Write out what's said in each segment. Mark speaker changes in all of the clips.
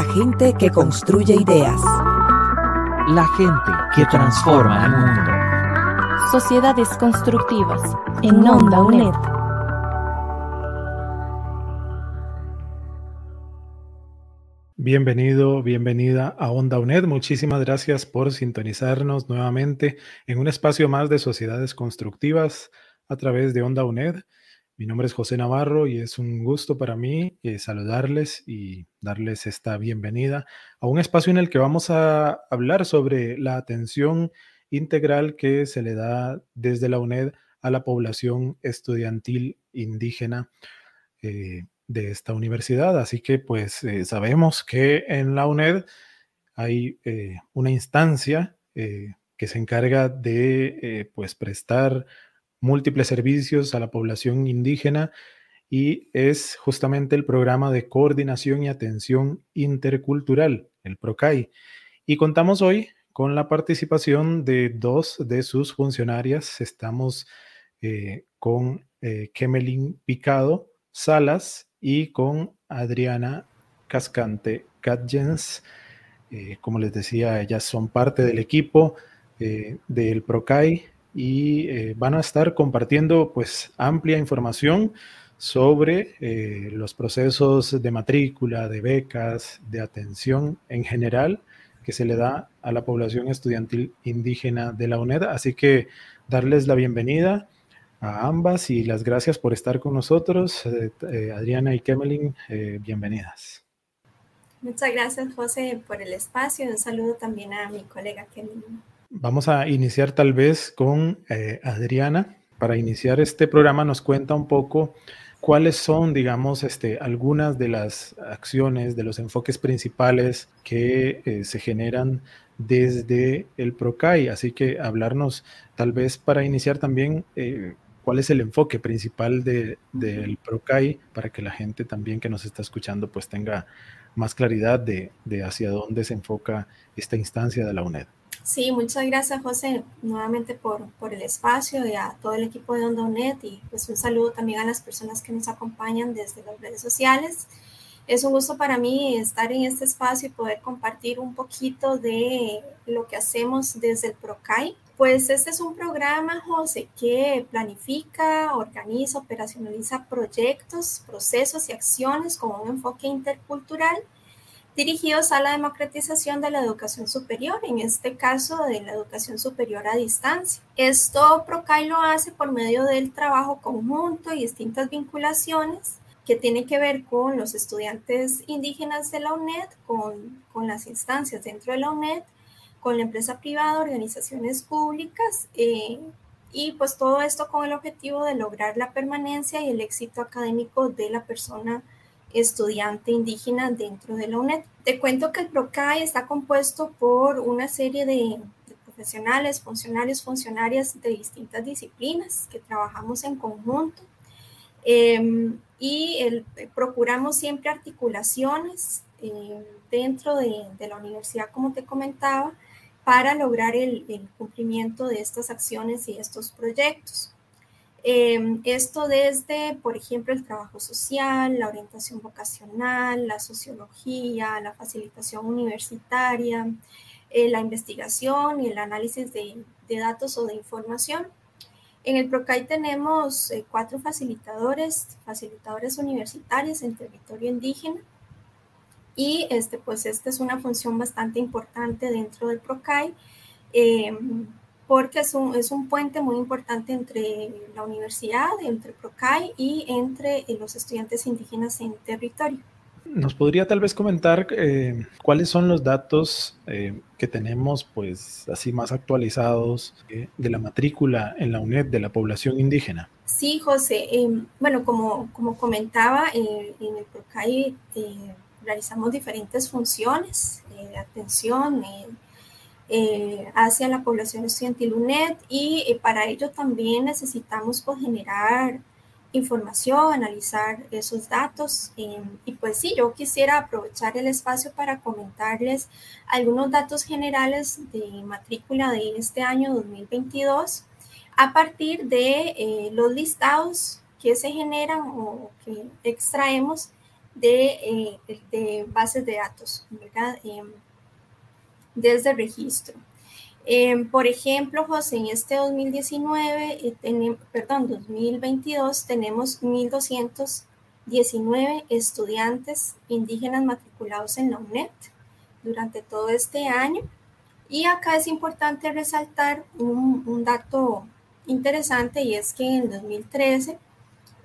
Speaker 1: La gente que construye ideas.
Speaker 2: La gente que transforma el mundo.
Speaker 1: Sociedades constructivas en Onda UNED.
Speaker 3: Bienvenido, bienvenida a Onda UNED. Muchísimas gracias por sintonizarnos nuevamente en un espacio más de sociedades constructivas a través de Onda UNED. Mi nombre es José Navarro y es un gusto para mí eh, saludarles y darles esta bienvenida a un espacio en el que vamos a hablar sobre la atención integral que se le da desde la UNED a la población estudiantil indígena eh, de esta universidad. Así que pues eh, sabemos que en la UNED hay una instancia que se encarga de pues prestar múltiples servicios a la población indígena y es justamente el programa de coordinación y atención intercultural, el PROCAI. Y contamos hoy con la participación de dos de sus funcionarias. Estamos eh, con eh, Kemelin Picado Salas y con Adriana Cascante Gadgens. Eh, como les decía, ellas son parte del equipo del PROCAI y eh, van a estar compartiendo pues amplia información sobre eh, los procesos de matrícula, de becas, de atención en general que se le da a la población estudiantil indígena de la UNED. Así que darles la bienvenida a ambas y las gracias por estar con nosotros. Eh, Adriana y Kemelin, bienvenidas.
Speaker 4: Muchas gracias, José, por el espacio. Un saludo también a mi colega Kemelin.
Speaker 3: Vamos a iniciar tal vez con eh, Adriana. Para iniciar este programa nos cuenta un poco cuáles son, digamos, este, algunas de las acciones, de los enfoques principales que eh, se generan desde el PROCAI. Así que hablarnos tal vez para iniciar también eh, cuál es el enfoque principal de, del PROCAI para que la gente también que nos está escuchando pues tenga más claridad de, de hacia dónde se enfoca esta instancia de la UNED.
Speaker 4: Sí, muchas gracias José nuevamente por, por el espacio y a todo el equipo de Onda y pues un saludo también a las personas que nos acompañan desde las redes sociales. Es un gusto para mí estar en este espacio y poder compartir un poquito de lo que hacemos desde el PROCAI. Pues este es un programa, José, que planifica, organiza, operacionaliza proyectos, procesos y acciones con un enfoque intercultural dirigidos a la democratización de la educación superior, en este caso de la educación superior a distancia. Esto PROCAI lo hace por medio del trabajo conjunto y distintas vinculaciones que tienen que ver con los estudiantes indígenas de la UNED, con, con las instancias dentro de la UNED, con la empresa privada, organizaciones públicas, eh, y pues todo esto con el objetivo de lograr la permanencia y el éxito académico de la persona estudiante indígena dentro de la UNED. Te cuento que el PROCAI está compuesto por una serie de, profesionales, funcionarios, funcionarias de distintas disciplinas que trabajamos en conjunto em, y procuramos siempre articulaciones em, dentro de, la universidad, como te comentaba, para lograr el cumplimiento de estas acciones y estos proyectos. Em, esto desde, por ejemplo, el trabajo social, la orientación vocacional, la sociología, la facilitación universitaria, eh, la investigación y el análisis de, datos o de información. En el PROCAI tenemos eh, cuatro facilitadores, facilitadores universitarios en territorio indígena. Y este, pues esta es una función bastante importante dentro del PROCAI. Porque es un, es un puente muy importante entre la universidad, entre PROCAI y entre eh, los estudiantes indígenas en territorio.
Speaker 3: ¿Nos podría tal vez comentar eh, cuáles son los datos eh, que tenemos, pues, así más actualizados eh, de la matrícula en la UNED de la población indígena?
Speaker 4: Sí, José. bueno, como, como comentaba, en el PROCAI realizamos diferentes funciones de atención hacia la población estudiantil UNED y para ello también necesitamos pues, generar información, analizar esos datos. Em, y pues sí, yo quisiera aprovechar el espacio para comentarles algunos datos generales de matrícula de este año 2022 a partir de eh, los listados que se generan o que extraemos de, eh, de bases de datos. Desde registro. Em, por ejemplo, José, en este 2019, eh, perdón, 2022, tenemos 1.219 estudiantes indígenas matriculados en la UNED durante todo este año. Y acá es importante resaltar un, dato interesante y es que en 2013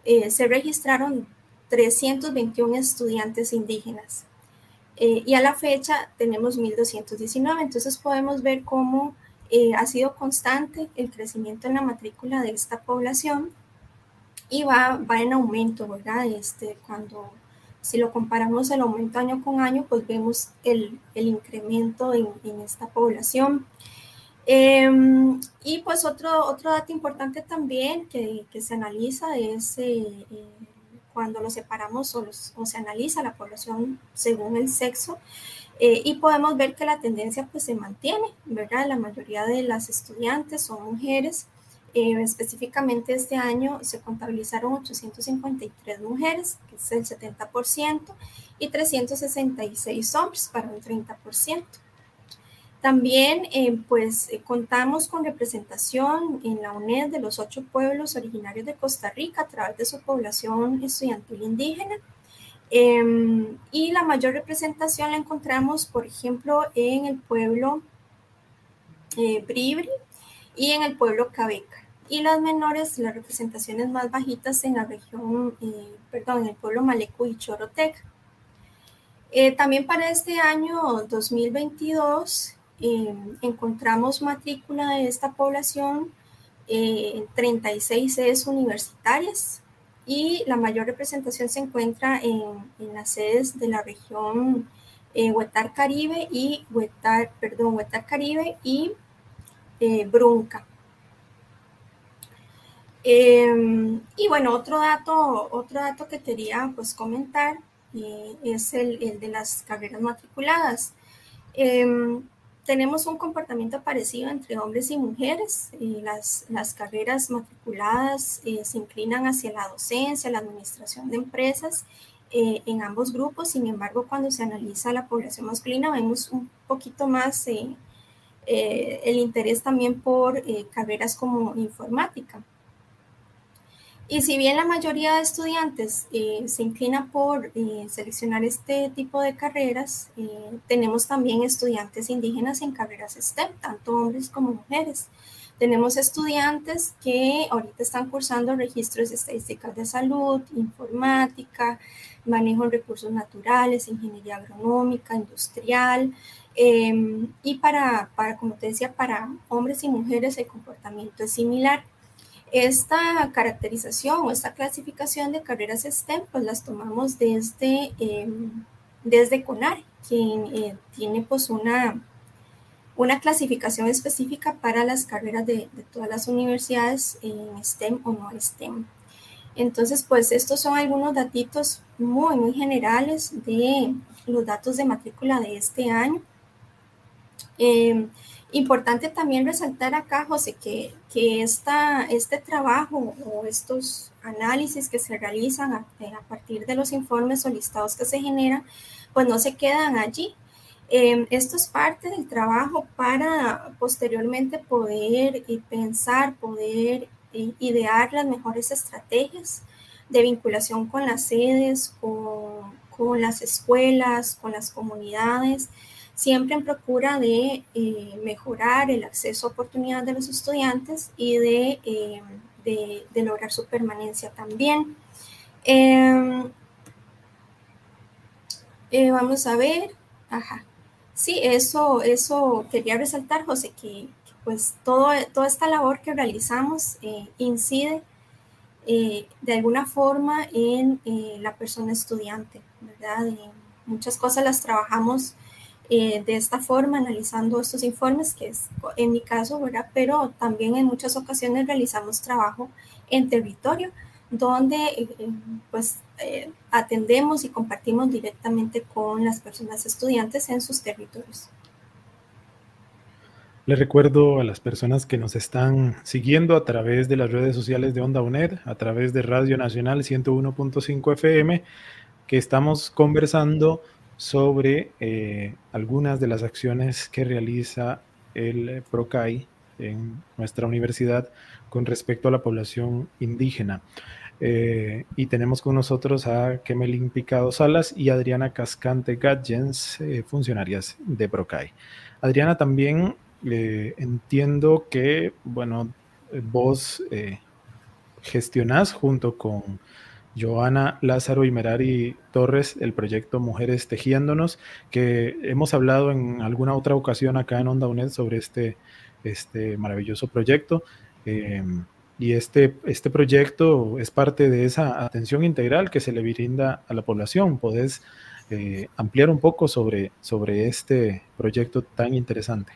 Speaker 4: eh, se registraron 321 estudiantes indígenas eh, y a la fecha tenemos 1.219, entonces podemos ver cómo eh, ha sido constante el crecimiento en la matrícula de esta población y va, va en aumento, ¿verdad? Este, cuando, si lo comparamos el aumento año con año, pues vemos el, el incremento en, en, esta población. Em, y pues otro, otro dato importante también que, que se analiza es eh, cuando lo separamos o, se analiza la población según el sexo. Eh, y podemos ver que la tendencia pues se mantiene, ¿verdad? La mayoría de las estudiantes son mujeres. Eh, específicamente este año se contabilizaron 853 mujeres, que es el 70%, y 366 hombres para un 30%. También eh, pues eh, contamos con representación en la UNED de los ocho pueblos originarios de Costa Rica a través de su población estudiantil indígena. Em, y la mayor representación la encontramos, por ejemplo, en el pueblo eh, Bribri y en el pueblo Cabeca. Y las menores, las representaciones más bajitas en la región, perdón, en el pueblo Maleco y Choroteca. también para este año 2022 Em, encontramos matrícula de esta población en eh, 36 sedes universitarias y la mayor representación se encuentra en, las sedes de la región eh, Huetar Caribe y Huetar, perdón, Huetar Caribe y eh, Brunca. Em, y bueno, otro dato, otro dato que quería pues comentar es el, el, de las carreras matriculadas. Em, tenemos un comportamiento parecido entre hombres y mujeres. Y las, las carreras matriculadas eh, se inclinan hacia la docencia, la administración de empresas eh, en ambos grupos. Sin embargo, cuando se analiza la población masculina, vemos un poquito más eh, el interés también por carreras como informática. Y si bien la mayoría de estudiantes eh, se inclina por eh, seleccionar este tipo de carreras, eh, tenemos también estudiantes indígenas en carreras STEM, tanto hombres como mujeres. Tenemos estudiantes que ahorita están cursando registros de estadísticas de salud, informática, manejo de recursos naturales, ingeniería agronómica, industrial. Em, y para, para, como te decía, para hombres y mujeres el comportamiento es similar. Esta caracterización o esta clasificación de carreras STEM, pues las tomamos desde, em, desde CONAR, quien eh, tiene pues una, una clasificación específica para las carreras de, todas las universidades en STEM o no STEM. Entonces, pues estos son algunos datitos muy, muy generales de los datos de matrícula de este año. Eh, Importante también resaltar acá, José, que, que esta, este trabajo o estos análisis que se realizan a, eh, partir de los informes o listados que se generan, pues no se quedan allí. Em, esto es parte del trabajo para posteriormente poder eh, pensar, poder eh, idear las mejores estrategias de vinculación con las sedes, con, con las escuelas, con las comunidades, siempre en procura de eh, mejorar el acceso a oportunidades de los estudiantes y de, eh, de, lograr su permanencia también. Em, Eh, vamos a ver, ajá. Sí, eso, eso quería resaltar, José, que, pues todo, toda esta labor que realizamos eh, incide eh, de alguna forma en la persona estudiante, ¿verdad? muchas cosas las trabajamos de esta forma, analizando estos informes, que es en mi caso, ¿verdad? Pero también en muchas ocasiones realizamos trabajo en territorio, donde eh, eh, pues eh, atendemos y compartimos directamente con las personas estudiantes en sus territorios.
Speaker 3: Les recuerdo a las personas que nos están siguiendo a través de las redes sociales de Onda UNED, a través de Radio Nacional 101.5 FM, que estamos conversando sobre algunas de las acciones que realiza el PROCAI en nuestra universidad con respecto a la población indígena. Eh, y tenemos con nosotros a Kemelin Picado Salas y Adriana Cascante Gadgens, eh, funcionarias de Procay. Adriana, también eh, entiendo que, bueno, vos gestionás junto con Joana Lázaro y Merari Torres el proyecto Mujeres Tejiéndonos, que hemos hablado en alguna otra ocasión acá en Onda UNED sobre este, este maravilloso proyecto. Y este, este proyecto es parte de esa atención integral que se le brinda a la población. ¿Podés eh, ampliar un poco sobre, sobre este proyecto tan interesante?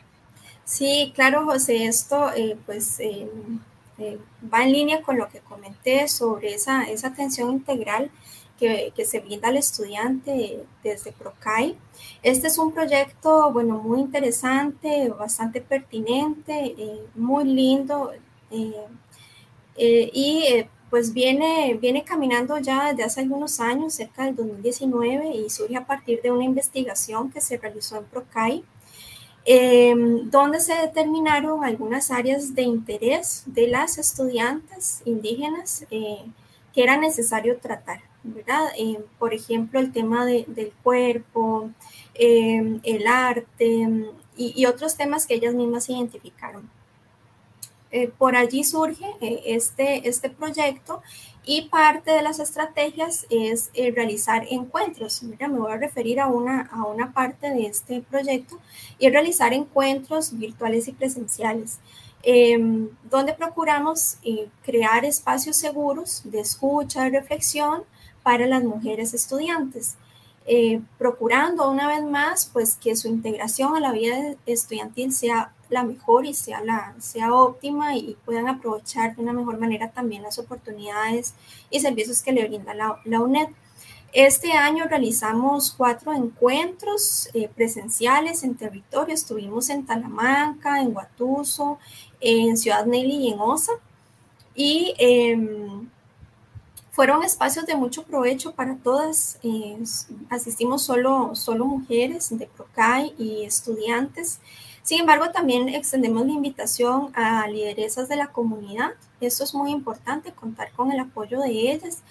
Speaker 4: Sí, claro, José, esto eh, pues eh, va en línea con lo que comenté sobre esa, esa atención integral que, que, se brinda al estudiante desde PROCAI. Este es un proyecto, bueno, muy interesante, bastante pertinente, muy lindo. Eh, y eh, pues viene, viene caminando ya desde hace algunos años, cerca del 2019, y surge a partir de una investigación que se realizó en PROCAI, em, donde se determinaron algunas áreas de interés de las estudiantes indígenas eh, que era necesario tratar, ¿verdad? por ejemplo, el tema del cuerpo, em, el arte y otros temas que ellas mismas identificaron. Eh, por allí surge eh, este, este proyecto y parte de las estrategias es eh, realizar encuentros. Mira, me voy a referir a una, a una parte de este proyecto y realizar encuentros virtuales y presenciales, em, donde procuramos crear espacios seguros de escucha, y reflexión para las mujeres estudiantes. procurando una vez más pues que su integración a la vida estudiantil sea la mejor y sea, la, sea óptima y puedan aprovechar de una mejor manera también las oportunidades y servicios que le brinda la, la UNED. Este año realizamos cuatro encuentros eh, presenciales en territorio. Estuvimos en Talamanca, en Guatuso, en Ciudad Nelly y en Osa. Y em, fueron espacios de mucho provecho para todas. Eh, asistimos solo, solo mujeres de PROCAI y estudiantes. Sin embargo, también extendemos la invitación a lideresas de la comunidad. Esto es muy importante, contar con el apoyo de ellas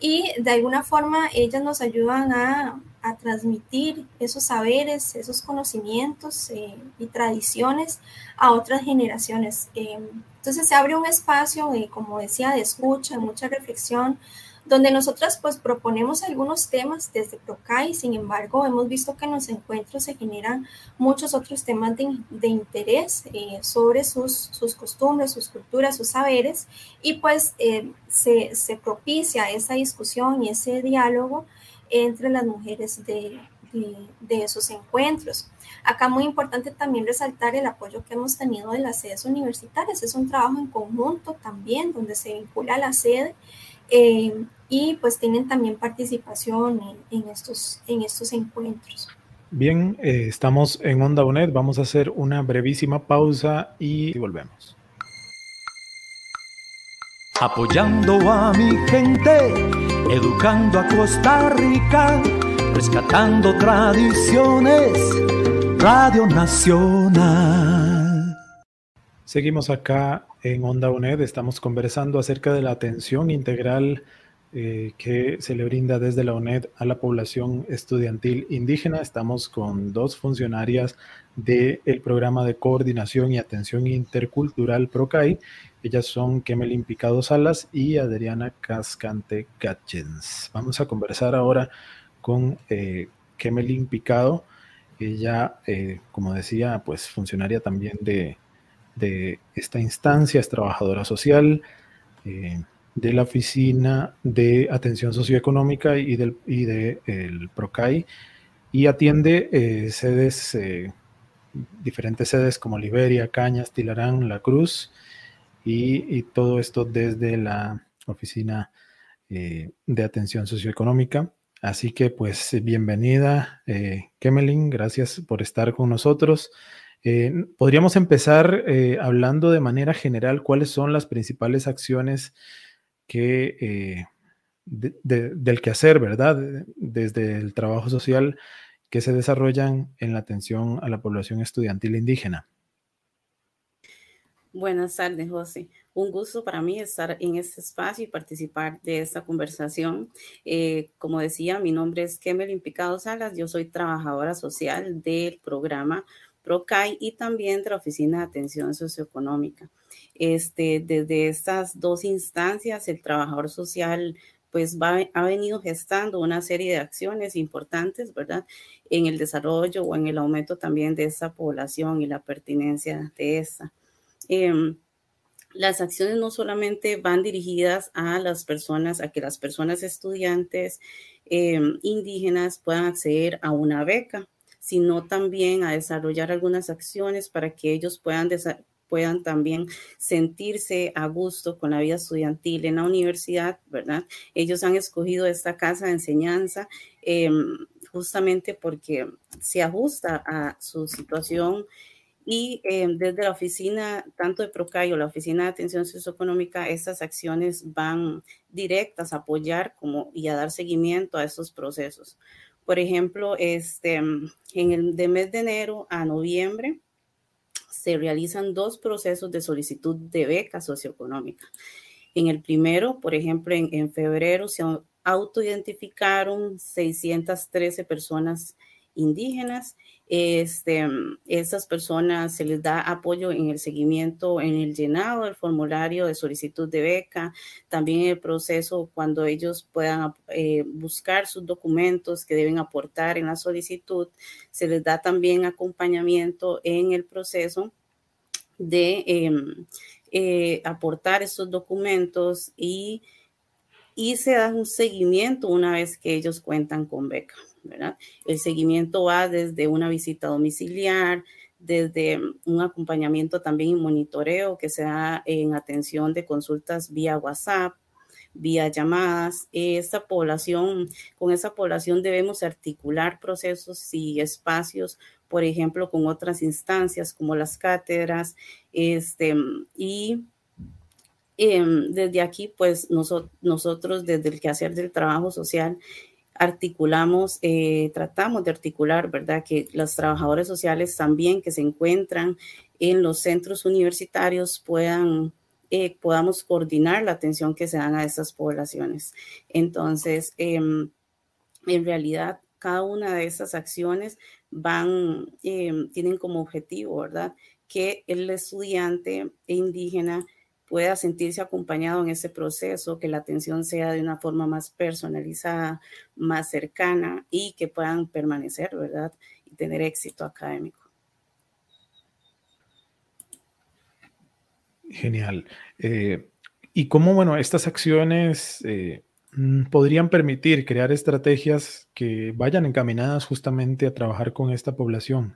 Speaker 4: y de alguna forma ellas nos ayudan a, transmitir esos saberes, esos conocimientos eh, y tradiciones a otras generaciones. Eh, entonces se abre un espacio, como decía, de escucha, mucha reflexión donde nosotras pues proponemos algunos temas desde PROCAI, sin embargo hemos visto que en los encuentros se generan muchos otros temas de, interés eh, sobre sus, sus, costumbres, sus culturas, sus saberes, y pues eh, se, se, propicia esa discusión y ese diálogo entre las mujeres de, de, esos encuentros. Acá muy importante también resaltar el apoyo que hemos tenido de las sedes universitarias. Es un trabajo en conjunto también, donde se vincula la sede eh, y pues tienen también participación en, estos, en estos encuentros.
Speaker 3: Bien, eh, estamos en Onda UNED, vamos a hacer una brevísima pausa y volvemos.
Speaker 2: Apoyando a mi gente, educando a Costa Rica, rescatando tradiciones, Radio Nacional.
Speaker 3: Seguimos acá en Onda UNED, estamos conversando acerca de la atención integral eh, que se le brinda desde la UNED a la población estudiantil indígena. Estamos con dos funcionarias del programa de coordinación y atención intercultural PROCAI. Ellas son Kemelin Picado Salas y Adriana Cascante Gatchens. Vamos a conversar ahora con eh, Kemelin Picado. Ella, como decía, pues funcionaria también de, esta instancia, es trabajadora social de la Oficina de Atención Socioeconómica y del y de, el PROCAI y atiende sedes diferentes sedes como Liberia, Cañas, Tilarán, La Cruz y, todo esto desde la oficina eh, de atención socioeconómica. Así que pues bienvenida, eh, Kemelin, gracias por estar con nosotros. Eh, podríamos empezar eh, hablando de manera general cuáles son las principales acciones que del quehacer, ¿verdad? Desde el trabajo social que se desarrollan en la atención a la población estudiantil indígena.
Speaker 5: Buenas tardes, José. Un gusto para mí estar en este espacio y participar de esta conversación. Eh, como decía, mi nombre es Kemelin Picado Salas. Yo soy trabajadora social del programa PROCAI y también de la Oficina de Atención Socioeconómica. Este, desde estas dos instancias, el trabajador social pues ha venido gestando una serie de acciones importantes, ¿verdad? En el desarrollo o en el aumento también de esa población y la pertinencia de esa. Em, las acciones no solamente van dirigidas a las personas, a que las personas estudiantes em, indígenas puedan acceder a una beca, sino también a desarrollar algunas acciones para que ellos puedan puedan también sentirse a gusto con la vida estudiantil en la universidad, ¿verdad? Ellos han escogido esta casa de enseñanza em, justamente porque se ajusta a su situación y em, desde la oficina, tanto de Procayo, la oficina de atención socioeconómica, estas acciones van directas a apoyar como, y a dar seguimiento a estos procesos. Por ejemplo, este, en el de mes de enero a noviembre, se realizan dos procesos de solicitud de beca socioeconómica. En el primero, por ejemplo, en, febrero se autoidentificaron 613 personas indígenas este, estas personas se les da apoyo en el seguimiento, en el llenado del formulario de solicitud de beca, también en el proceso cuando ellos puedan eh, buscar sus documentos que deben aportar en la solicitud, se les da también acompañamiento en el proceso de em, eh, aportar estos documentos y, y se da un seguimiento una vez que ellos cuentan con beca. El seguimiento va desde una visita domiciliar, desde un acompañamiento también y monitoreo que se da en atención de consultas vía WhatsApp, vía llamadas. Esta población, con esa población debemos articular procesos y espacios, por ejemplo, con otras instancias como las cátedras, este, y em, desde aquí, pues nosotros desde el quehacer del trabajo social articulamos, eh, tratamos de articular, ¿verdad? Que los trabajadores sociales también que se encuentran en los centros universitarios puedan, eh, podamos coordinar la atención que se dan a estas poblaciones. Entonces, em, en realidad, cada una de esas acciones van, em, tienen como objetivo, ¿verdad? Que el estudiante indígena pueda sentirse acompañado en ese proceso, que la atención sea de una forma más personalizada, más cercana y que puedan permanecer, ¿verdad? Y tener éxito académico.
Speaker 3: Genial. Eh, y cómo, bueno, estas acciones eh, mm, podrían permitir crear estrategias que vayan encaminadas justamente a trabajar con esta población.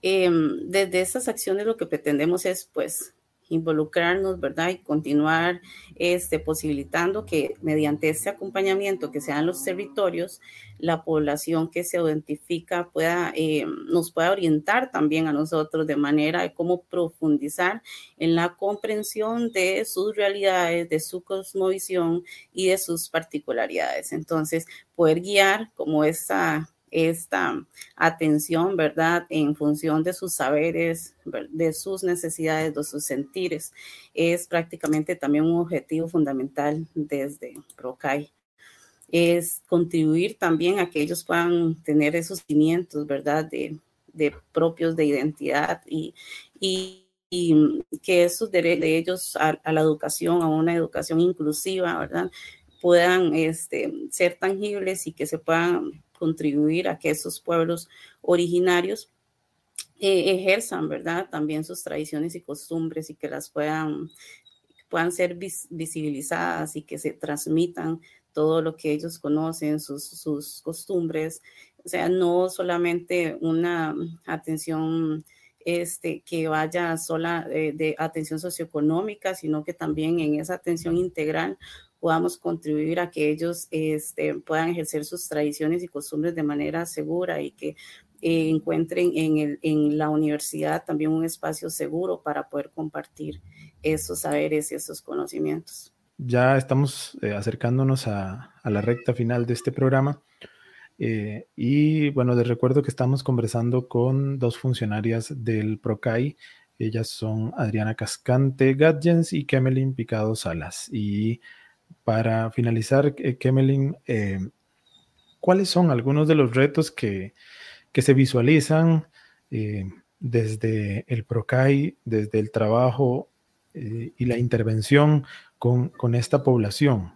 Speaker 5: Em, desde estas acciones lo que pretendemos es, pues, involucrarnos, ¿verdad? Y continuar este, posibilitando que mediante este acompañamiento que sean los territorios, la población que se identifica pueda, eh, nos pueda orientar también a nosotros de manera de cómo profundizar en la comprensión de sus realidades, de su cosmovisión y de sus particularidades. Entonces, poder guiar como esta esta atención, ¿verdad? En función de sus saberes, de sus necesidades, de sus sentires, es prácticamente también un objetivo fundamental desde PROCAI. Es contribuir también a que ellos puedan tener esos cimientos, ¿verdad? De, propios de identidad y, que esos derechos de ellos a, a, la educación, a una educación inclusiva, ¿verdad? Puedan este, ser tangibles y que se puedan contribuir a que esos pueblos originarios eh, ejerzan, ¿verdad? También sus tradiciones y costumbres y que las puedan, puedan ser visibilizadas y que se transmitan todo lo que ellos conocen, sus, sus costumbres. O sea, no solamente una atención este, que vaya sola eh, de atención socioeconómica, sino que también en esa atención integral podamos contribuir a que ellos este, puedan ejercer sus tradiciones y costumbres de manera segura y que eh, encuentren en, el, en, la universidad también un espacio seguro para poder compartir esos saberes y esos conocimientos.
Speaker 3: Ya estamos eh, acercándonos a, a, la recta final de este programa. Eh, y bueno, les recuerdo que estamos conversando con dos funcionarias del PROCAI. Ellas son Adriana Cascante Gadgens y Kemelin Picado Salas. Y para finalizar, eh, Kemelin, eh, ¿cuáles son algunos de los retos que, se visualizan eh, desde el PROCAI, desde el trabajo y la intervención con, con esta población?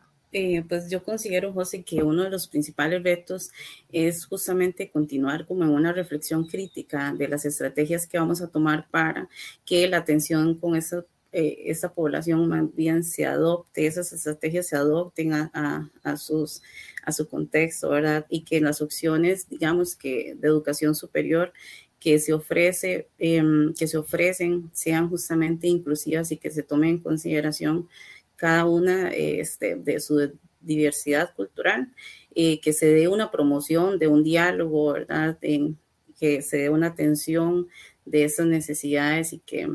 Speaker 5: pues yo considero, José, que uno de los principales retos es justamente continuar como en una reflexión crítica de las estrategias que vamos a tomar para que la atención con esa eh, esa población más bien se adopte, esas estrategias se adopten a, a, sus, a su contexto, ¿verdad? Y que las opciones, digamos que de educación superior que se ofrece, em, que se ofrecen sean justamente inclusivas y que se tomen en consideración cada una este, de su diversidad cultural, eh, que se dé una promoción de un diálogo, ¿verdad? que se dé una atención de esas necesidades y que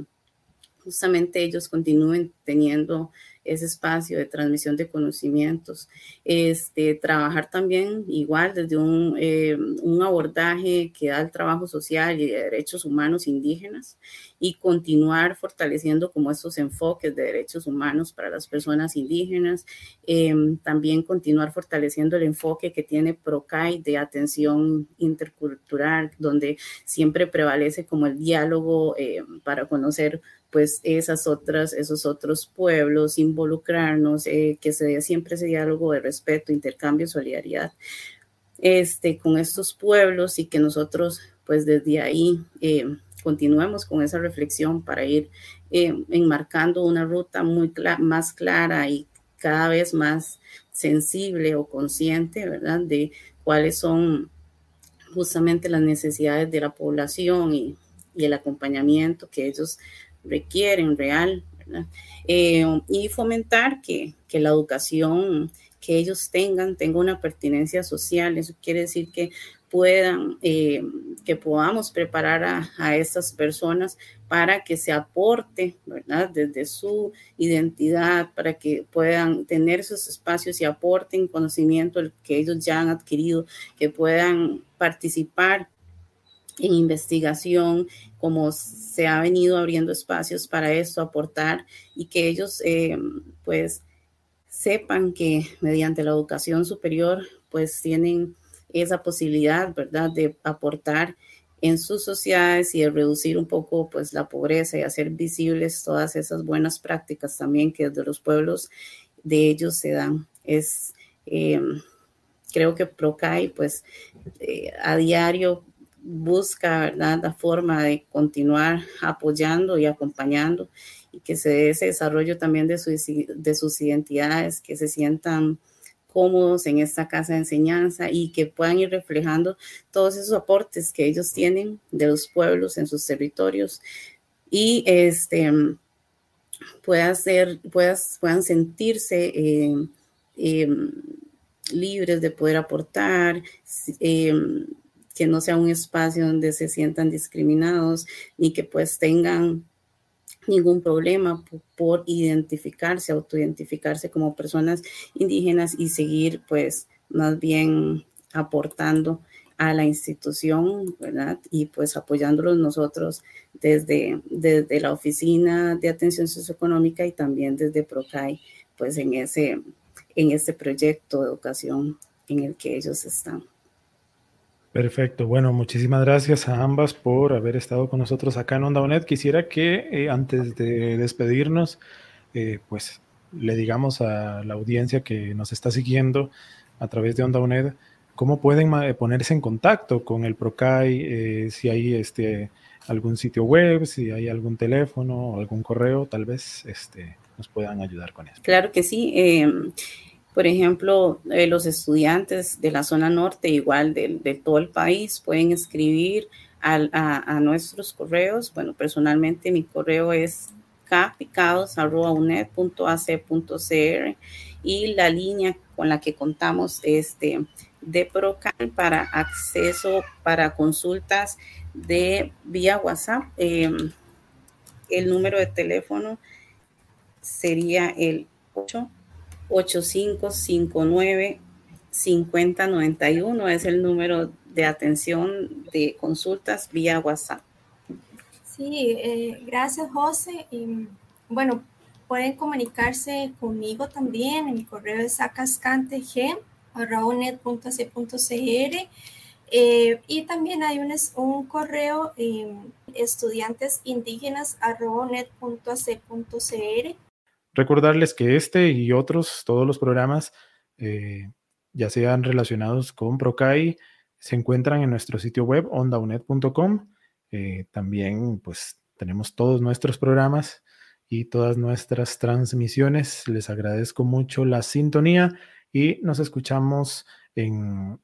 Speaker 5: justamente ellos continúen teniendo ese espacio de transmisión de conocimientos. Este, trabajar también igual desde un, eh, un, abordaje que da el trabajo social y de derechos humanos indígenas y continuar fortaleciendo como estos enfoques de derechos humanos para las personas indígenas. Em, también continuar fortaleciendo el enfoque que tiene PROCAI de atención intercultural, donde siempre prevalece como el diálogo eh, para conocer pues esas otras, esos otros pueblos, involucrarnos, eh, que se dé siempre ese diálogo de respeto, intercambio, solidaridad este, con estos pueblos y que nosotros pues desde ahí eh, continuemos con esa reflexión para ir eh, enmarcando una ruta muy más clara y cada vez más sensible o consciente, ¿verdad? De cuáles son justamente las necesidades de la población y, y el acompañamiento que ellos requieren real, eh, y fomentar que, que, la educación que ellos tengan tenga una pertinencia social. Eso quiere decir que puedan, eh, que podamos preparar a, a estas personas para que se aporte, ¿verdad? Desde su identidad, para que puedan tener esos espacios y aporten conocimiento que ellos ya han adquirido, que puedan participar en investigación, como se ha venido abriendo espacios para esto, aportar y que ellos eh, pues sepan que mediante la educación superior pues tienen esa posibilidad, ¿verdad?, de aportar en sus sociedades y de reducir un poco pues la pobreza y hacer visibles todas esas buenas prácticas también que desde los pueblos de ellos se dan. Es, eh, creo que Procai pues eh, a diario busca la forma de continuar apoyando y acompañando y que se dé ese desarrollo también de, de sus identidades, que se sientan cómodos en esta casa de enseñanza y que puedan ir reflejando todos esos aportes que ellos tienen de los pueblos en sus territorios y este pueda ser, puedan sentirse eh, eh, libres de poder aportar, eh, que no sea un espacio donde se sientan discriminados ni que pues tengan ningún problema por, identificarse, autoidentificarse como personas indígenas y seguir pues más bien aportando a la institución, ¿verdad? Y pues apoyándolos nosotros desde, desde la Oficina de Atención Socioeconómica y también desde PROCAI, pues en ese, en ese proyecto de educación en el que ellos están.
Speaker 3: Perfecto. Bueno, muchísimas gracias a ambas por haber estado con nosotros acá en Onda UNED. Quisiera que eh, antes de despedirnos, eh, pues le digamos a la audiencia que nos está siguiendo a través de Onda UNED cómo pueden ponerse en contacto con el PROCAI, si hay este, algún sitio web, si hay algún teléfono, algún correo, tal vez este, nos puedan ayudar con eso.
Speaker 5: Claro que sí. Por ejemplo, eh, los estudiantes de la zona norte, igual de, todo el país, pueden escribir a, nuestros correos. Bueno, personalmente mi correo es kpicados.unet.ac.cr y la línea con la que contamos este, de PROCAL para acceso para consultas de vía WhatsApp. Em, el número de teléfono sería el 8 8559 5091 es el número de atención de consultas vía WhatsApp.
Speaker 4: Sí, eh, gracias José. Bueno, pueden comunicarse conmigo también. En mi correo es acascanteg.net.ac.cr eh, y también hay un, un correo eh, estudiantesindígenas.net.ac.cr
Speaker 3: Recordarles que este y otros, todos los programas, eh, ya sean relacionados con Procai, se encuentran en nuestro sitio web ondaunet.com. Eh, también pues tenemos todos nuestros programas y todas nuestras transmisiones. Les agradezco mucho la sintonía y nos escuchamos en,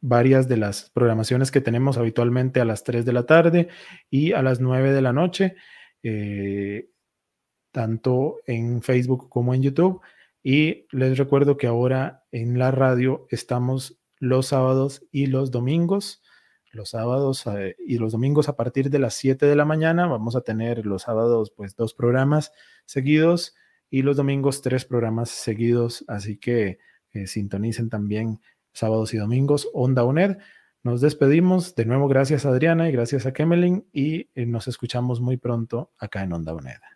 Speaker 3: varias de las programaciones que tenemos habitualmente a las 3 de la tarde y a las 9 de la noche. Eh, tanto en Facebook como en YouTube. Y les recuerdo que ahora en la radio estamos los sábados y los domingos. Los sábados eh, y los domingos a partir de las 7 de la mañana vamos a tener los sábados pues dos programas seguidos y los domingos tres programas seguidos. Así que eh, sintonicen también sábados y domingos Onda UNED. Nos despedimos. De nuevo, gracias a Adriana y gracias a Kemelin y eh, nos escuchamos muy pronto acá en Onda UNED.